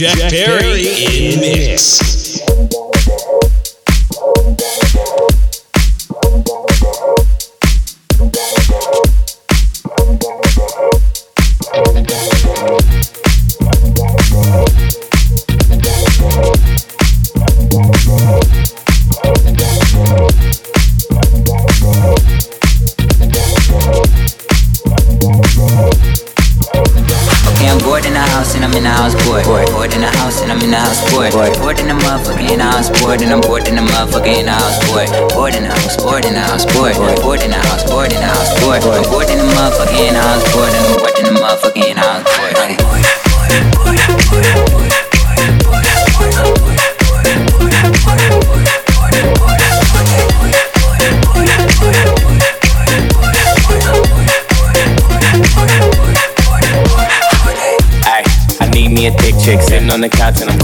Jack, Jack Perry in mix. Okay,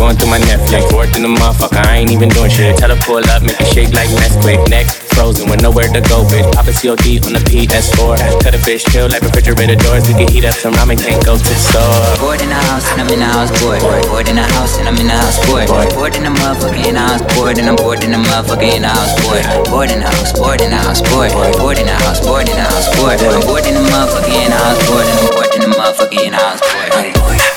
going through my Netflix. Working the motherfucker, I ain't even doing shit. Tell her pull up, make it shake like Nesquik. Neck frozen with nowhere to go, bitch. Pop a COD on the PS4. Cut a fish chill like refrigerator doors. We can heat up some ramen, can't go to the store. Bored in the house and I'm in the house bored. Bored in the house and I'm in the house bored. Bored in the motherfucker in the house bored and I'm bored in the motherfucker in the house bored. Bored in the house, bored in the house bored. Bored in the house, bored in the house bored. I'm bored in the motherfucker in the house bored and I'm bored in the motherfucker in the house bored.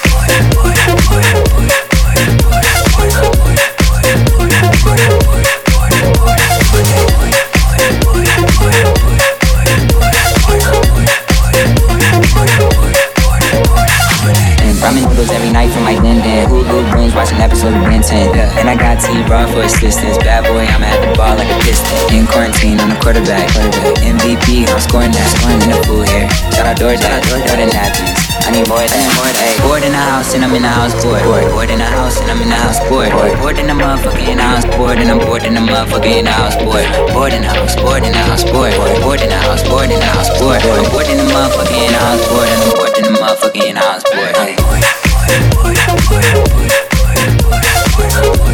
I T-Raw for assistance. Bad boy, I'm at the ball like a piston. In quarantine, on the quarterback. quarterback. MVP, I'm scoring that. Scoring in the food here. Shout out doors, shout out doors, more than napkins. I need more than more than. Bored in the house and I'm in the house bored. Bored, bored in the house and I'm in the house bored. Bored, bored in the motherfucker in the house bored and I'm bored in the motherfucker in the house bored. Bored in the house, bored in the house bored. Bored, bored in the house, bored in the house bored. I'm bored in the motherfucker in the house bored and I'm bored in the motherfucker in the house bored. Lately I've been feeling kinda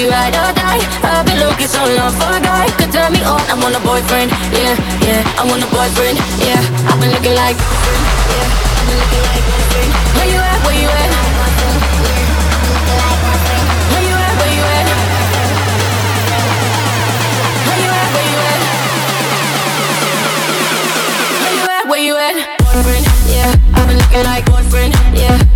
she ride or die. I've been looking so long for a guy could turn me on. I want a boyfriend, yeah, yeah. I want a boyfriend, yeah. I've been looking like, yeah. Where you at? Where you at? Where you at? Where you at? Where you at? Where you at? Where you at? Boyfriend, yeah. I've been looking like boyfriend, yeah.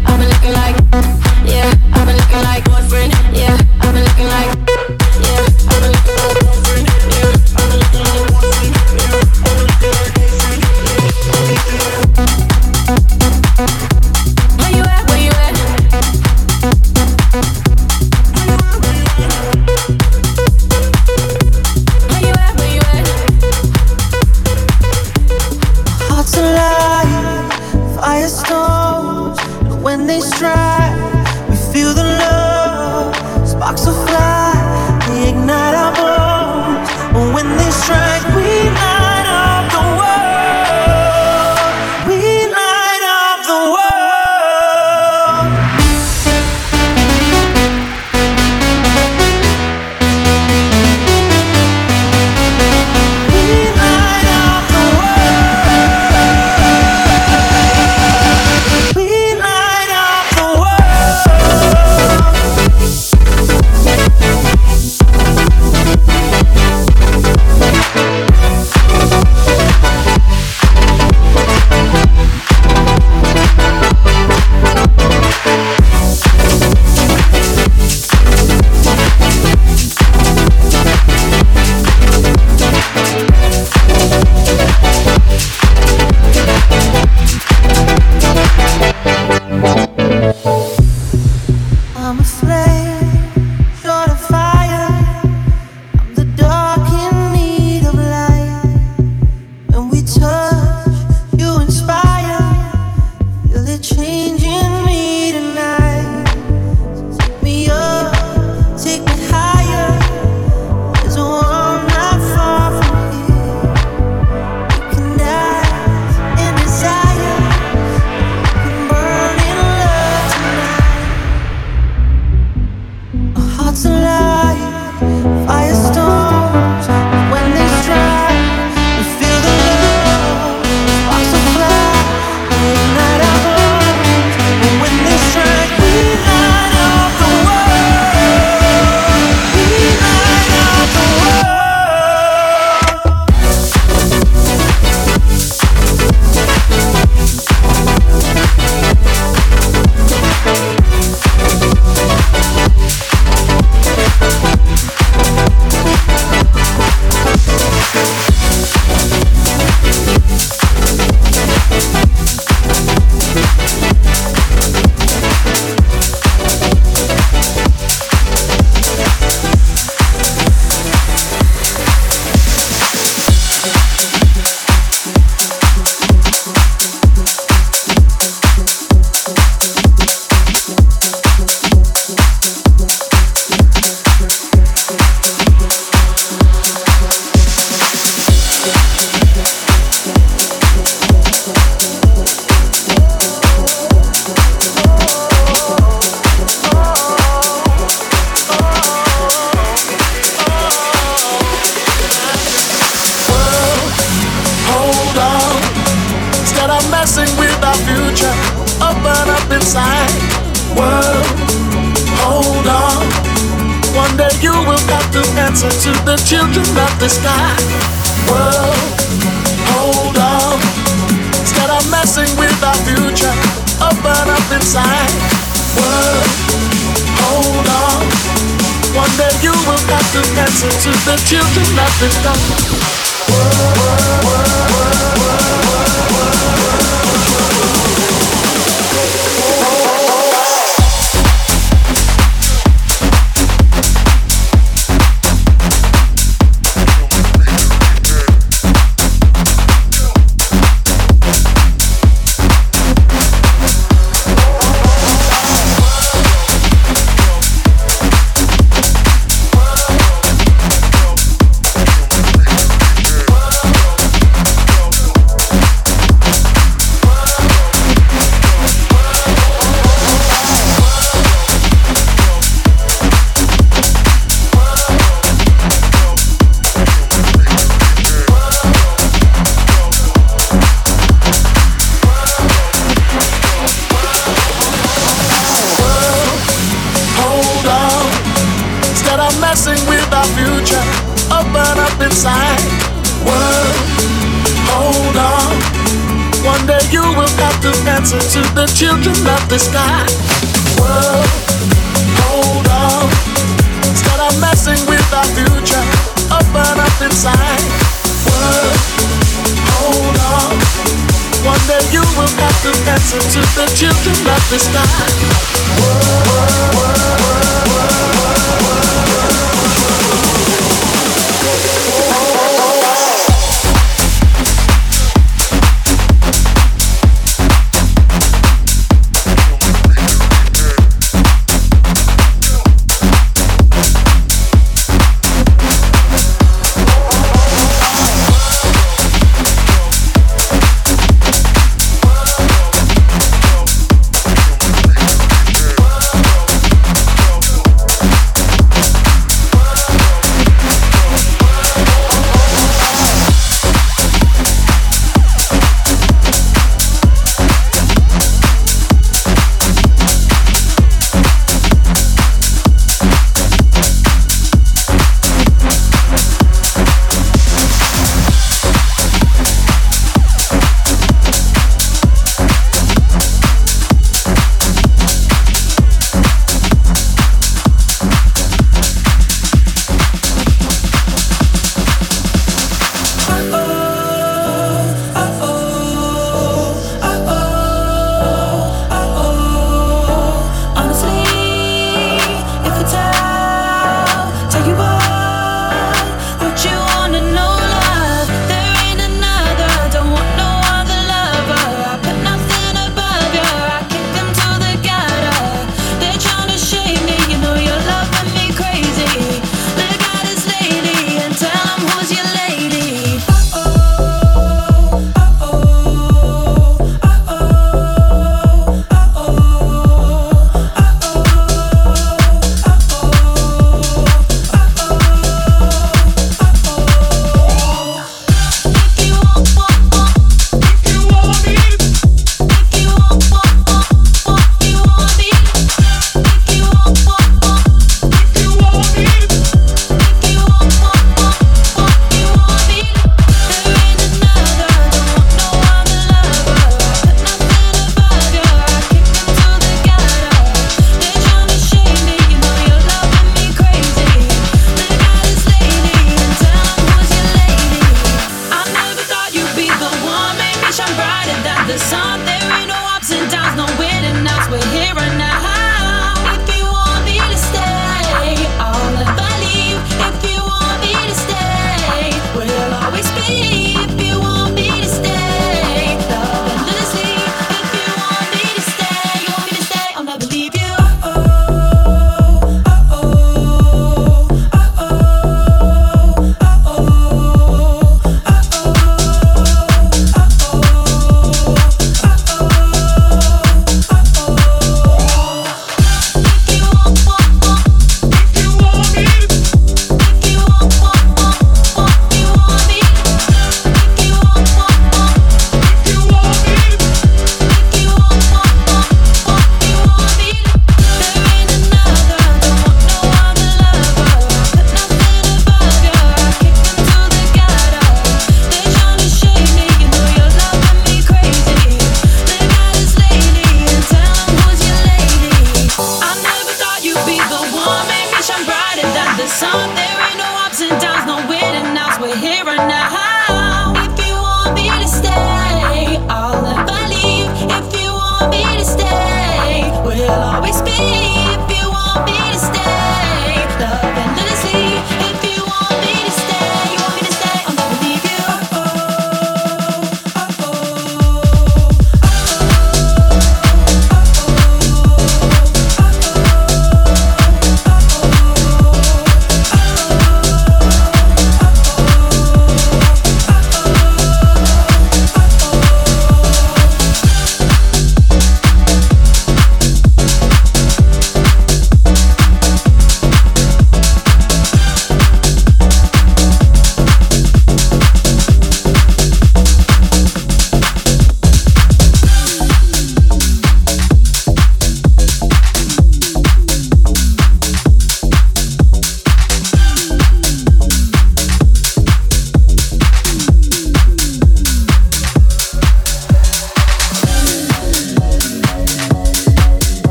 keep you.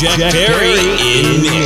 Jack Perry in mix.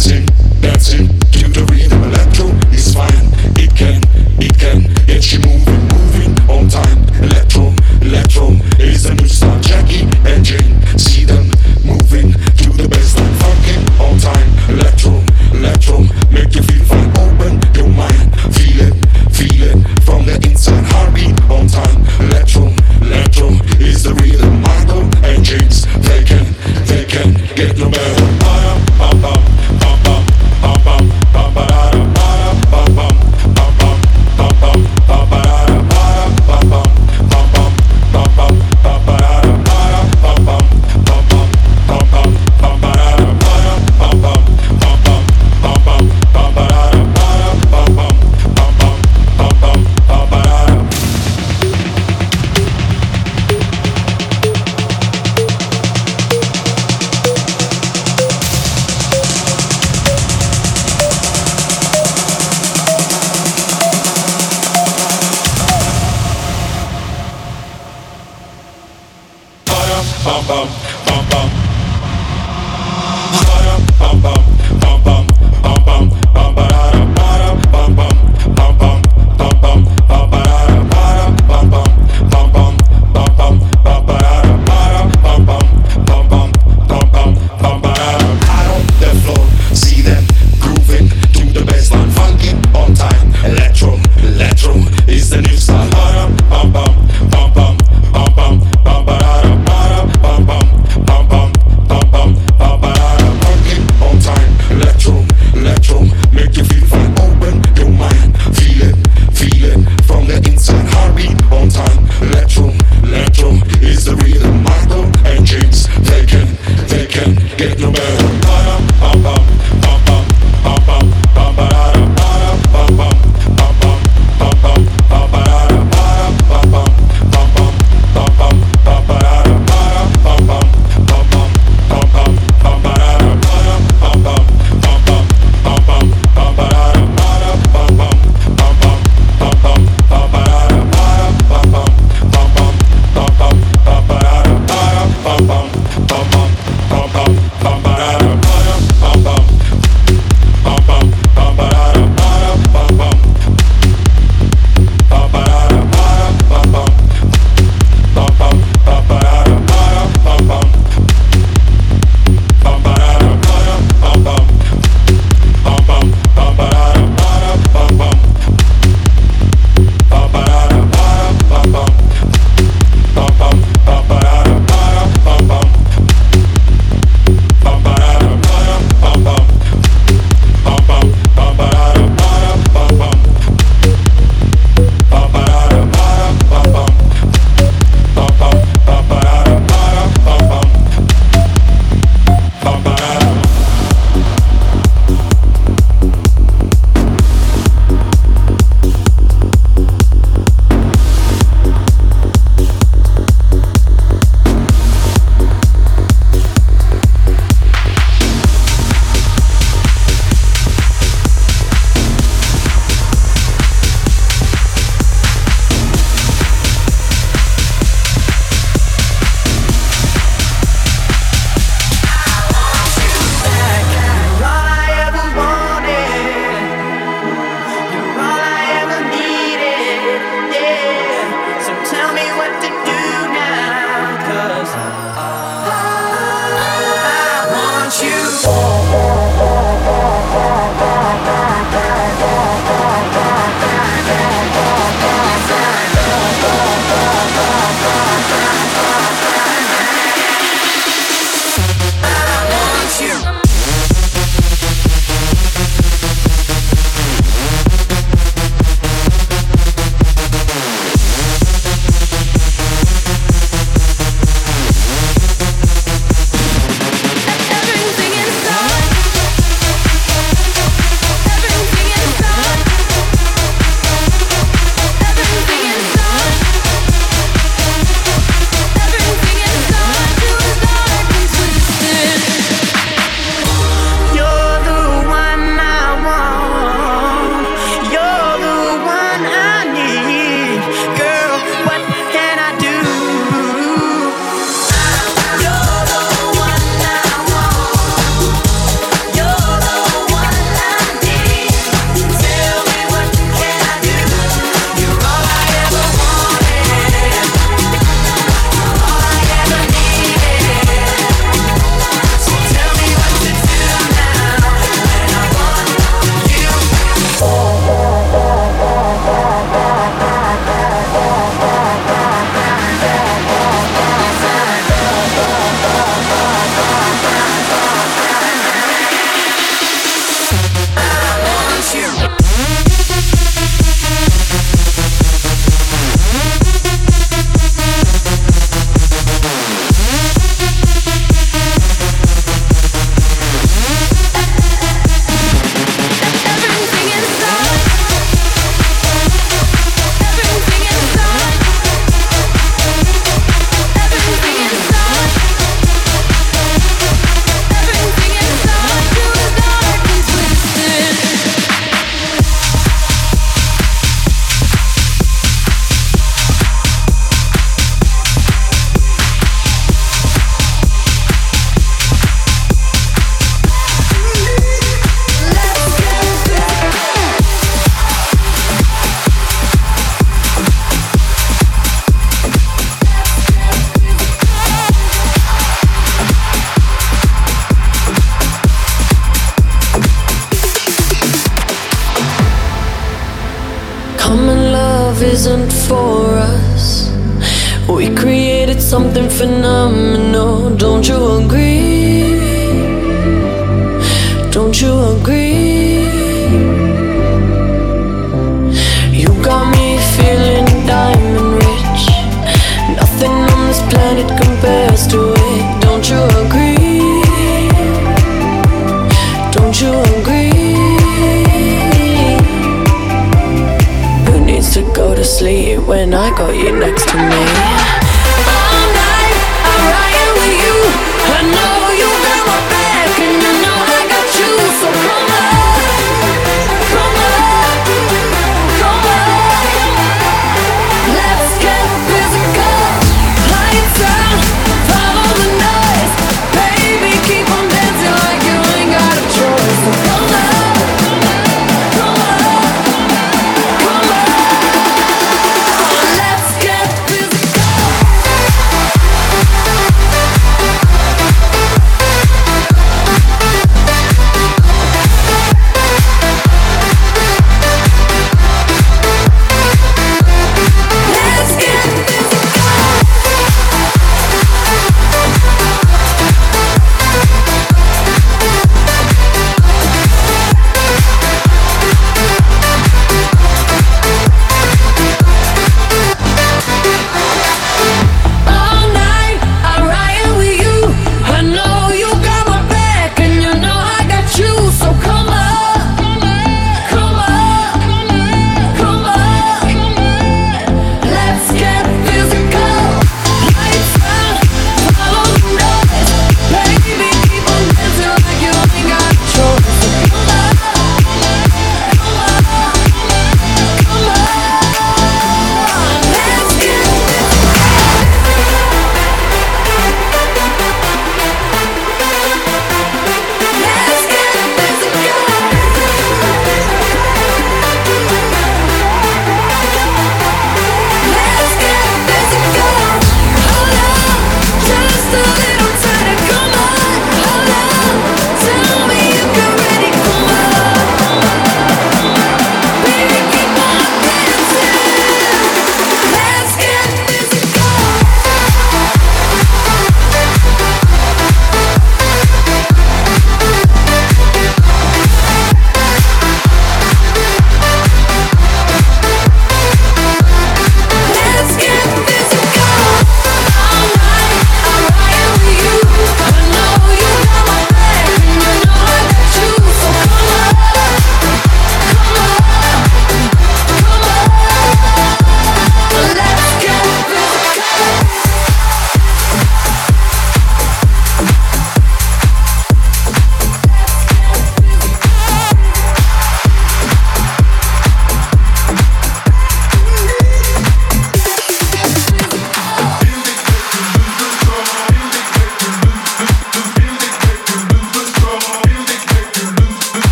dancing, dancing.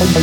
そして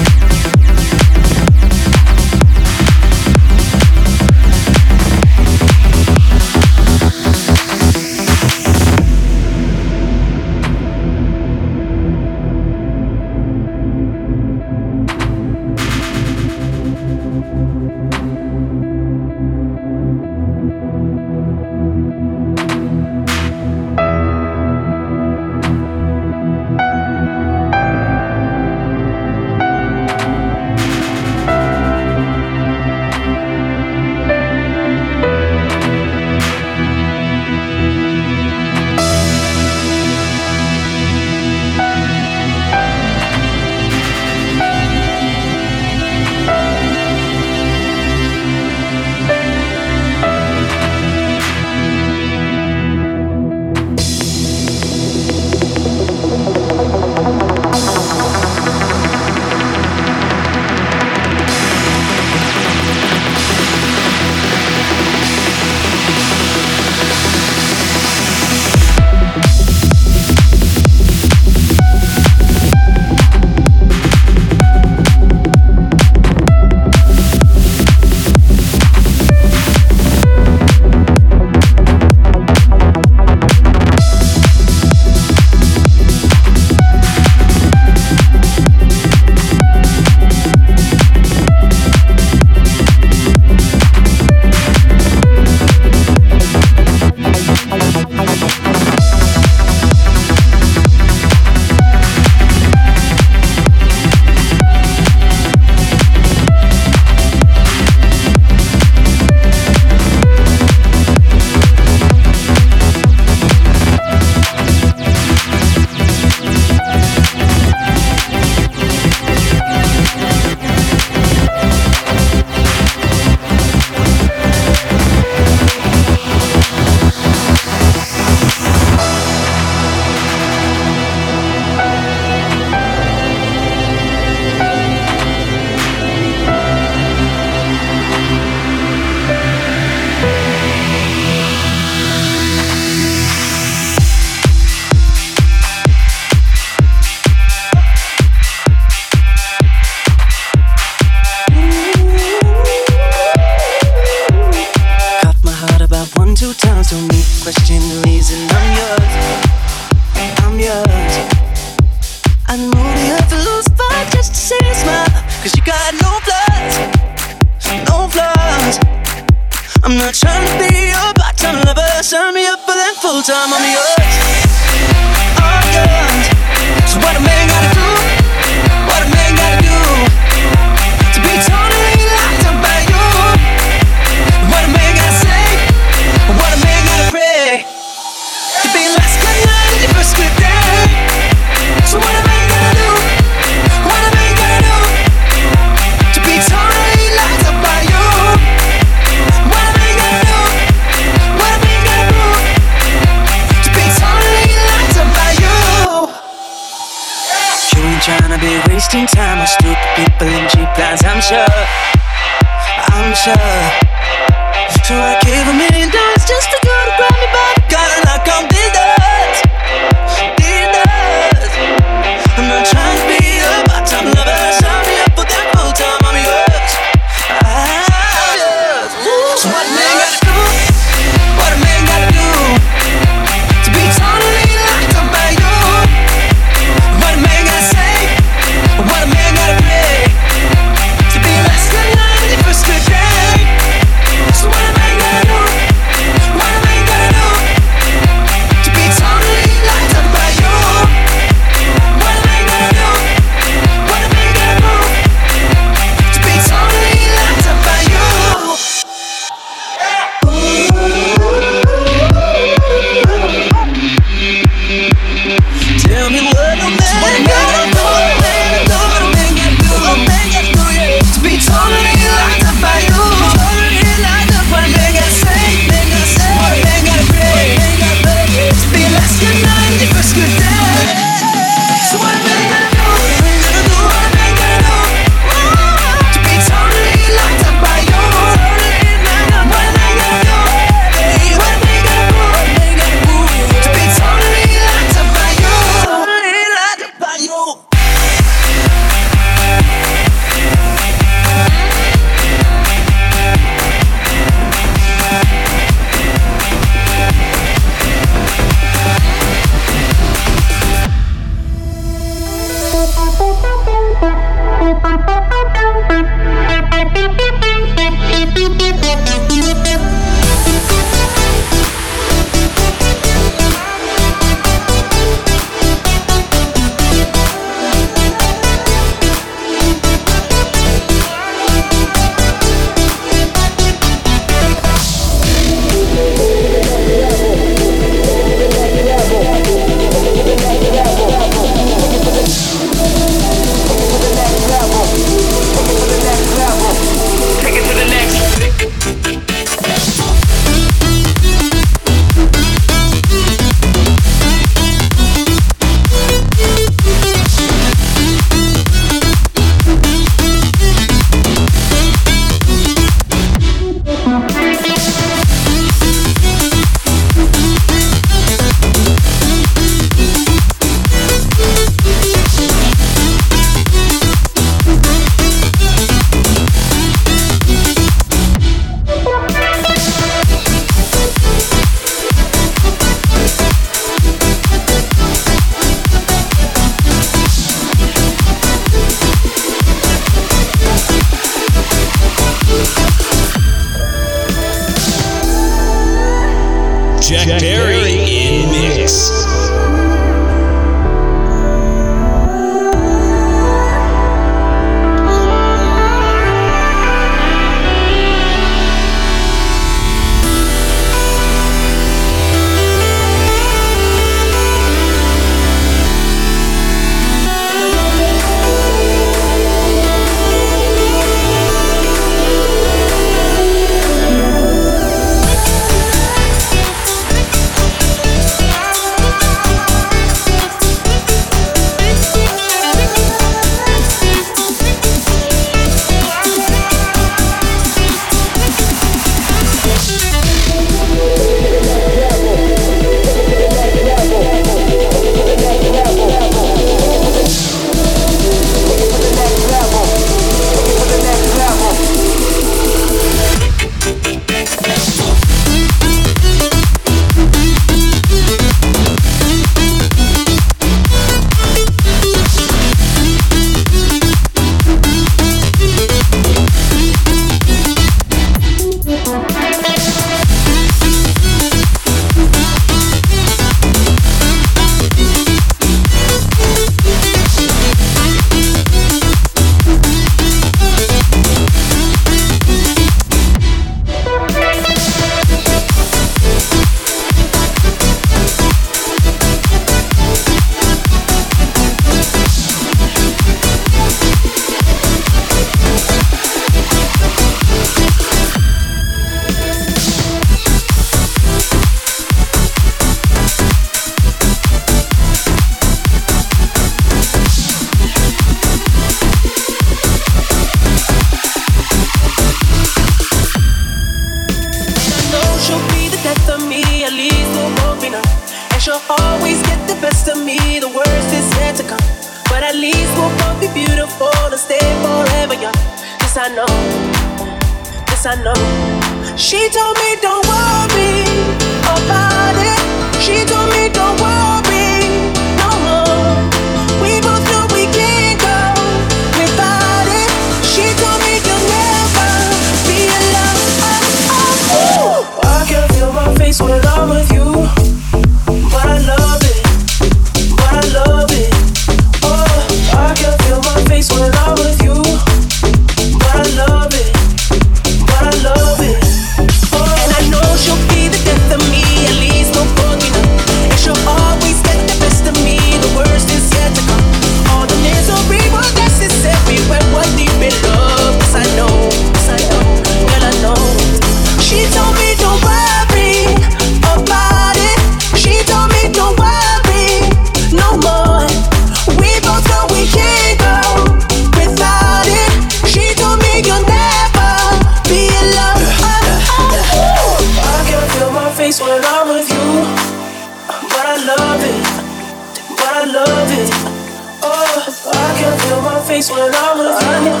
when I'm with you,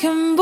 American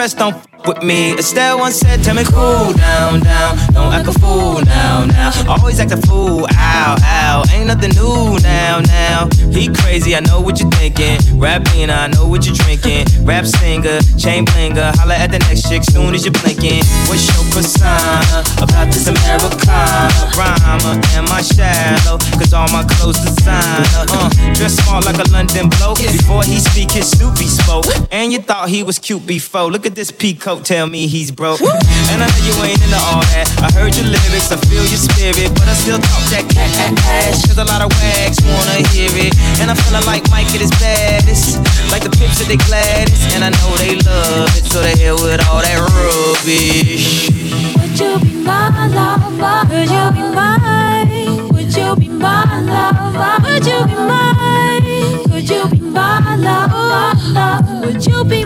questão. Of this press don't f- with me. Estelle once said, Tell me cool down, down. Don't act a fool now, now. Always act a fool, ow, ow. Ain't nothing new now, now. He crazy, I know what you're thinking. Rapping, I know what you're drinking. Rap singer, chain blinger. Holla at the next chick soon as you're blinking. What's your persona about this Americana? Rhymer, am I shallow? Cause all my clothes designer. Uh, dress smart like a London bloke. Before he speak, his Snoopy spoke. And you thought he was cute before. Look at this peacoat, tell me he's broke. And I know you ain't into all that. I heard your lyrics, I feel your spirit. But I still talk that cash. Cause a lot of wags wanna hear it. And I'm feeling like Mike at his baddest. Like the pips at the gladdest. And I know they love it. So they hell with all that rubbish. Would you be my lover? Would you be mine? Would you be my lover? Would you be mine? Could you be my lover? Would you be